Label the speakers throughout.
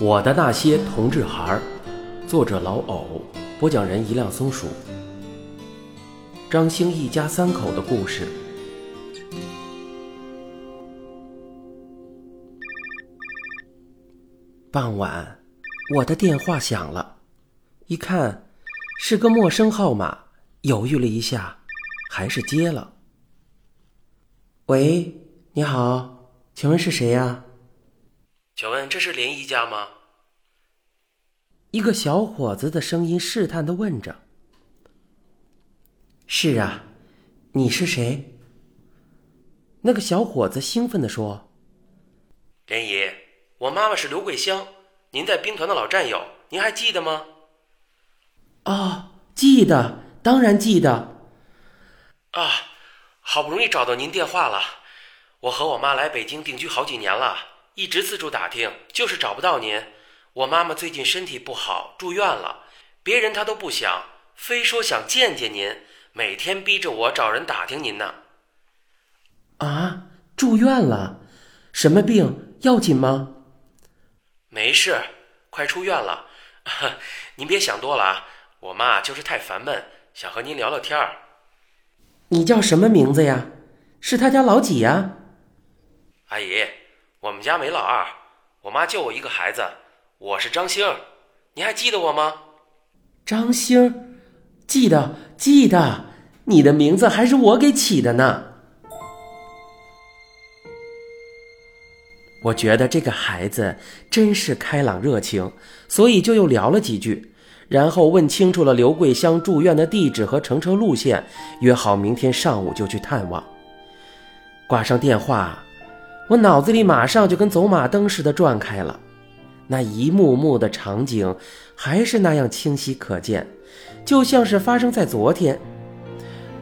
Speaker 1: 我的那些同志孩儿，作者老藕，播讲人一辆松鼠。张兴一家三口的故事。傍晚，我的电话响了，一看是个陌生号码，犹豫了一下，还是接了。喂，你好，请问是谁呀？请问这是林姨家吗？一个小伙子的声音试探的问着。是啊，你是谁？那个小伙子兴奋的说：“林姨，我妈妈是刘桂香，您在兵团的老战友，您还记得吗？”哦，记得，当然记得。啊，好不容易找到您电话了，我和我妈来北京定居好几年了。一直四处打听，就是找不到您。我妈妈最近身体不好，住院了。别人她都不想，非说想见见您，每天逼着我找人打听您呢。啊，住院了？什么病？要紧吗？没事，快出院了。您别想多了啊。我妈就是太烦闷，想和您聊聊天儿。你叫什么名字呀？是他家老几呀？阿姨。我们家没老二，我妈就我一个孩子，我是张星，你还记得我吗？张星，记得记得，你的名字还是我给起的呢。我觉得这个孩子真是开朗热情，所以就又聊了几句，然后问清楚了刘桂香住院的地址和乘车路线，约好明天上午就去探望。挂上电话。我脑子里马上就跟走马灯似的转开了，那一幕幕的场景还是那样清晰可见，就像是发生在昨天。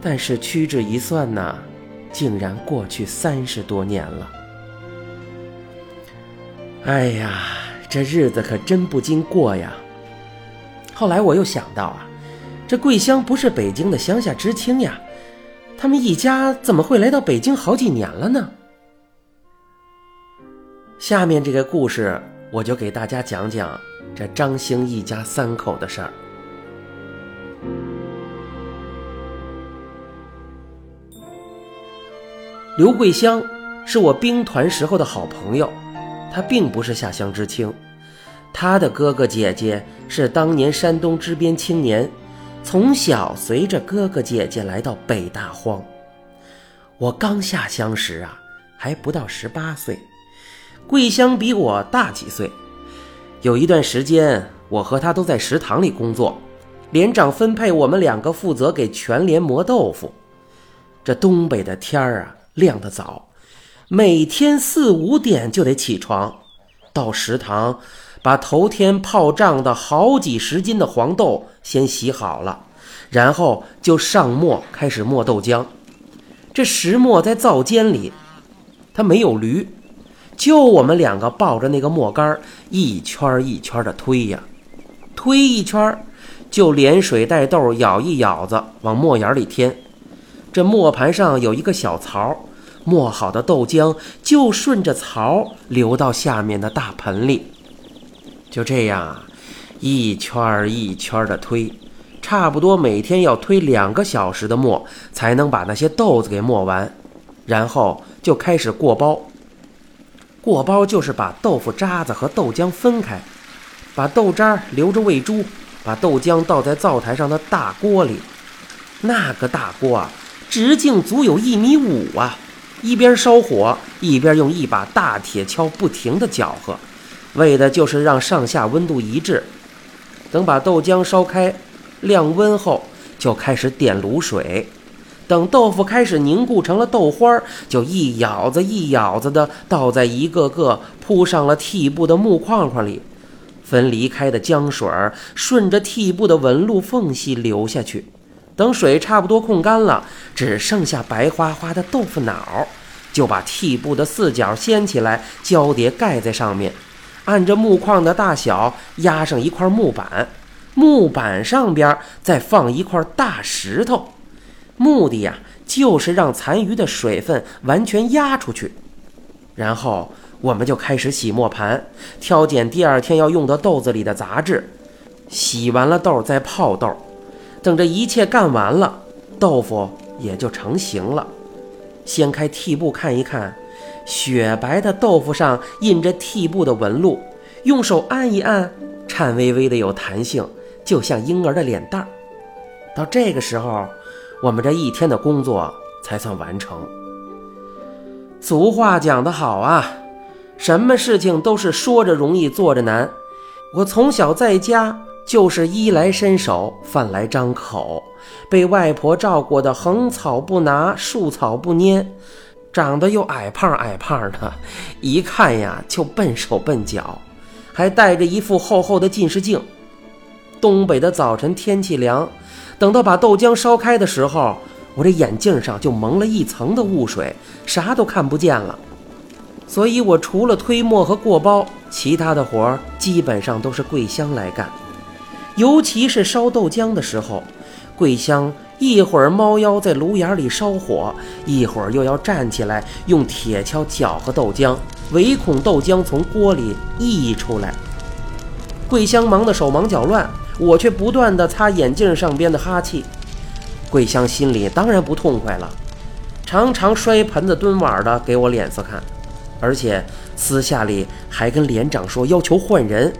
Speaker 1: 但是屈指一算呐，竟然过去三十多年了。哎呀，这日子可真不经过呀！后来我又想到啊，这桂香不是北京的乡下知青呀，他们一家怎么会来到北京好几年了呢？下面这个故事，我就给大家讲讲这张兴一家三口的事儿。刘桂香是我兵团时候的好朋友，她并不是下乡知青，她的哥哥姐姐是当年山东支边青年，从小随着哥哥姐姐来到北大荒。我刚下乡时啊，还不到十八岁。桂香比我大几岁，有一段时间，我和她都在食堂里工作，连长分配我们两个负责给全连磨豆腐。这东北的天儿啊，亮得早，每天四五点就得起床，到食堂把头天泡胀的好几十斤的黄豆先洗好了，然后就上磨开始磨豆浆。这石磨在灶间里，它没有驴。就我们两个抱着那个磨杆一圈一圈的推呀，推一圈就连水带豆舀一舀子往磨眼里添。这磨盘上有一个小槽，磨好的豆浆就顺着槽流到下面的大盆里。就这样啊，一圈一圈的推，差不多每天要推两个小时的磨，才能把那些豆子给磨完。然后就开始过包。过包就是把豆腐渣子和豆浆分开，把豆渣留着喂猪，把豆浆倒在灶台上的大锅里。那个大锅啊，直径足有一米五啊！一边烧火，一边用一把大铁锹不停地搅和，为的就是让上下温度一致。等把豆浆烧开、晾温后，就开始点卤水。等豆腐开始凝固成了豆花儿，就一舀子一舀子的倒在一个个铺上了屉布的木框框里，分离开的浆水顺着屉布的纹路缝隙流下去。等水差不多控干了，只剩下白花花的豆腐脑，就把屉布的四角掀起来，交叠盖在上面，按着木框的大小压上一块木板，木板上边再放一块大石头。目的呀，就是让残余的水分完全压出去，然后我们就开始洗磨盘，挑拣第二天要用的豆子里的杂质。洗完了豆再泡豆，等这一切干完了，豆腐也就成型了。掀开屉布看一看，雪白的豆腐上印着屉布的纹路，用手按一按，颤巍巍的有弹性，就像婴儿的脸蛋儿。到这个时候，我们这一天的工作才算完成。俗话讲得好啊，什么事情都是说着容易做着难。我从小在家就是衣来伸手，饭来张口，被外婆照顾的横草不拿，竖草不拈，长得又矮胖矮胖的，一看呀就笨手笨脚，还戴着一副厚厚的近视镜。东北的早晨天气凉，等到把豆浆烧开的时候。我这眼镜上就蒙了一层的雾水，啥都看不见了。所以，我除了推磨和过包，其他的活儿基本上都是桂香来干。尤其是烧豆浆的时候，桂香一会儿猫腰在炉眼里烧火，一会儿又要站起来用铁锹搅和豆浆，唯恐豆浆从锅里溢出来。桂香忙得手忙脚乱，我却不断地擦眼镜上边的哈气。桂香心里当然不痛快了，常常摔盆子蹲碗的给我脸色看，而且私下里还跟连长说要求换人，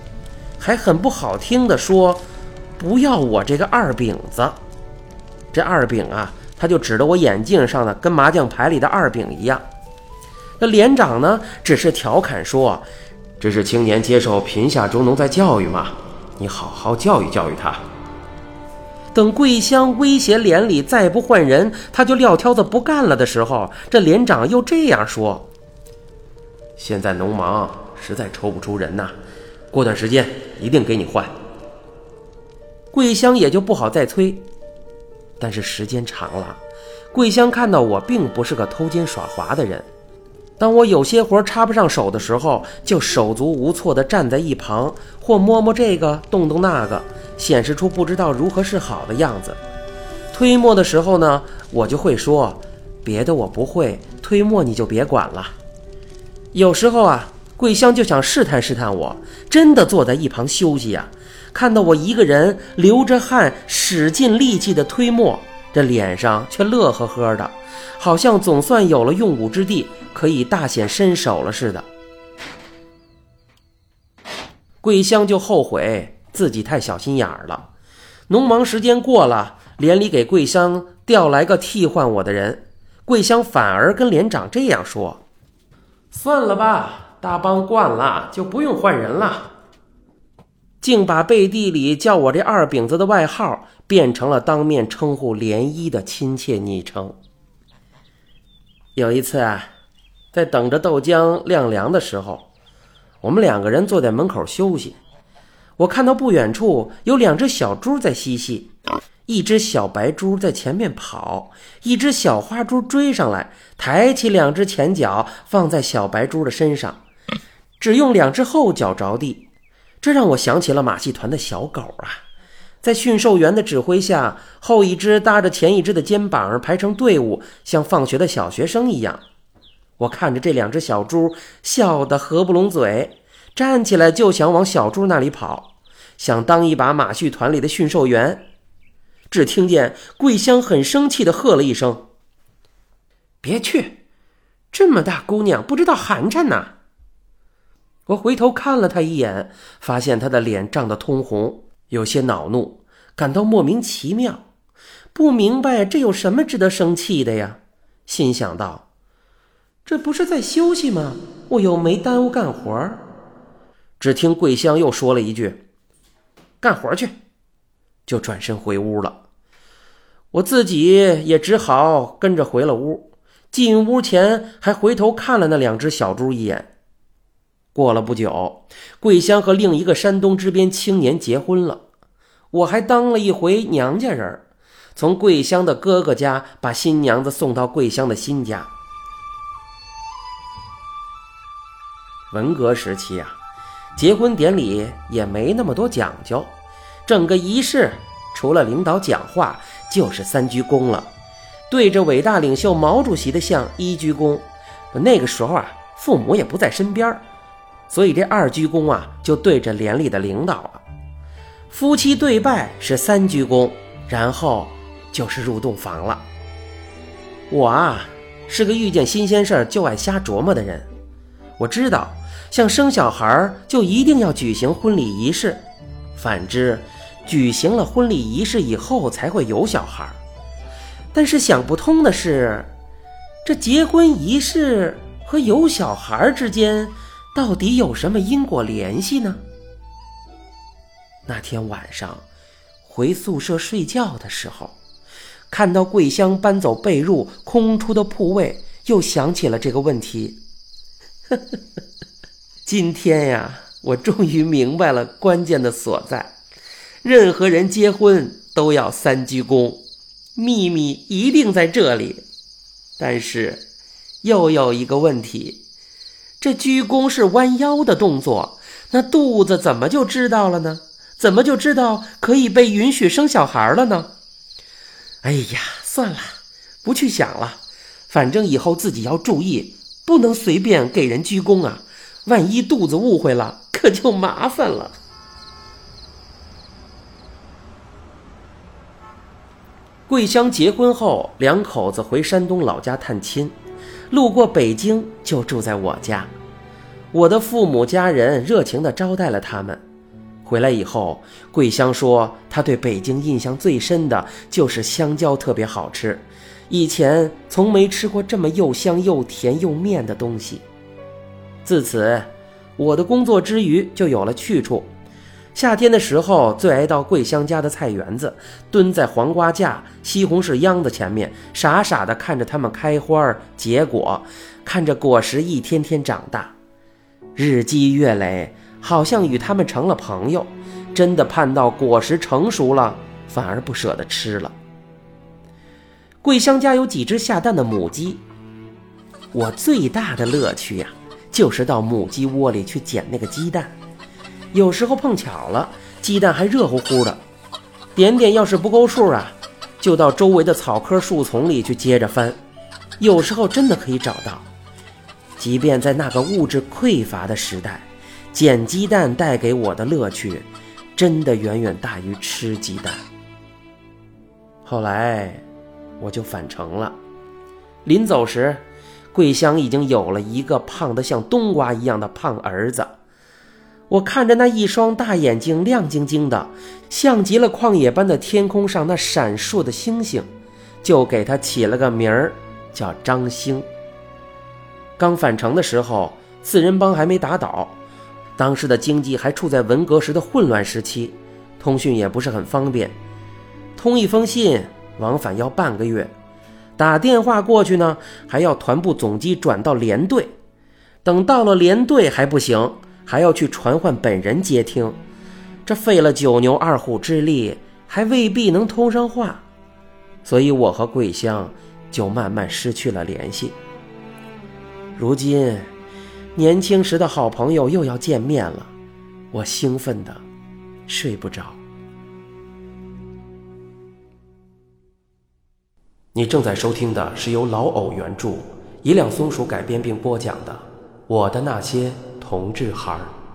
Speaker 1: 还很不好听的说不要我这个二饼子。这二饼啊，他就指着我眼镜上的跟麻将牌里的二饼一样。那连长呢，只是调侃说：“这是青年接受贫下中农在教育嘛，你好好教育教育他。”等桂香威胁连里再不换人，他就撂挑子不干了的时候，这连长又这样说：“现在农忙，实在抽不出人呐，过段时间一定给你换。”桂香也就不好再催。但是时间长了，桂香看到我并不是个偷奸耍滑的人，当我有些活插不上手的时候，就手足无措地站在一旁，或摸摸这个，动动那个。显示出不知道如何是好的样子。推磨的时候呢，我就会说：“别的我不会，推磨你就别管了。”有时候啊，桂香就想试探试探我，真的坐在一旁休息呀。看到我一个人流着汗、使尽力气的推磨，这脸上却乐呵呵的，好像总算有了用武之地，可以大显身手了似的。桂香就后悔。自己太小心眼儿了，农忙时间过了，连里给桂香调来个替换我的人，桂香反而跟连长这样说：“算了吧，大帮惯了，就不用换人了。”竟把背地里叫我这二饼子的外号变成了当面称呼涟漪的亲切昵称。有一次啊，在等着豆浆晾凉的时候，我们两个人坐在门口休息。我看到不远处有两只小猪在嬉戏，一只小白猪在前面跑，一只小花猪追上来，抬起两只前脚放在小白猪的身上，只用两只后脚着地。这让我想起了马戏团的小狗啊，在驯兽员的指挥下，后一只搭着前一只的肩膀排成队伍，像放学的小学生一样。我看着这两只小猪，笑得合不拢嘴。站起来就想往小猪那里跑，想当一把马戏团里的驯兽员。只听见桂香很生气地喝了一声：“别去！这么大姑娘不知道寒碜呐！”我回头看了他一眼，发现他的脸涨得通红，有些恼怒，感到莫名其妙，不明白这有什么值得生气的呀？心想道：“这不是在休息吗？我又没耽误干活。”只听桂香又说了一句：“干活去。”就转身回屋了。我自己也只好跟着回了屋。进屋前还回头看了那两只小猪一眼。过了不久，桂香和另一个山东支边青年结婚了，我还当了一回娘家人，从桂香的哥哥家把新娘子送到桂香的新家。文革时期啊。结婚典礼也没那么多讲究，整个仪式除了领导讲话就是三鞠躬了，对着伟大领袖毛主席的像一鞠躬。那个时候啊，父母也不在身边，所以这二鞠躬啊就对着连里的领导了。夫妻对拜是三鞠躬，然后就是入洞房了。我啊是个遇见新鲜事儿就爱瞎琢磨的人，我知道像生小孩就一定要举行婚礼仪式，反之，举行了婚礼仪式以后才会有小孩。但是想不通的是，这结婚仪式。和有小孩之间到底有什么因果联系呢？那天晚上回宿舍睡觉的时候，看到桂香搬走被褥空出的铺位，又想起了这个问题。今天呀，我终于明白了关键的所在。任何人结婚都要三鞠躬，秘密一定在这里。但是。又有一个问题，这鞠躬是弯腰的动作，那肚子怎么就知道了呢？怎么就知道可以被允许生小孩了呢？哎呀，算了，不去想了，反正以后自己要注意，不能随便给人鞠躬啊！万一肚子误会了，可就麻烦了。桂香结婚后，两口子回山东老家探亲。路过北京就住在我家，我的父母家人热情地招待了他们。回来以后，桂香说，她对北京印象最深的就是香蕉特别好吃，以前从没吃过这么又香又甜又面的东西。自此，我的工作之余就有了去处。夏天的时候，最爱到桂香家的菜园子，蹲在黄瓜架、西红柿秧子前面，傻傻地看着它们开花结果，看着果实一天天长大，日积月累，好像与它们成了朋友。真的盼到果实成熟了，反而不舍得吃了。桂香家有几只下蛋的母鸡，我最大的乐趣呀，就是到母鸡窝里去捡那个鸡蛋。有时候碰巧了，鸡蛋还热乎乎的。点点要是不够数啊，就到周围的草棵树丛里去接着翻。有时候真的可以找到。即便在那个物质匮乏的时代，捡鸡蛋带给我的乐趣，真的远远大于吃鸡蛋。后来，我就返程了。临走时，桂香已经有了一个胖得像冬瓜一样的胖儿子。我看着那一双大眼睛亮晶晶的，像极了旷野般的天空上那闪烁的星星，就给他起了个名儿，叫张星。刚返程的时候，四人帮还没打倒，当时的经济还处在文革时的混乱时期，通讯也不是很方便，通一封信往返要半个月，打电话过去呢还要团部总机转到连队，等到了连队还不行。还要去传唤本人接听，这费了九牛二虎之力，还未必能通上话，所以我和桂香就慢慢失去了联系。如今，年轻时的好朋友又要见面了，我兴奋的睡不着。你正在收听的是由老偶原著、一辆松鼠改编并播讲的《我的那些》。同志孩儿。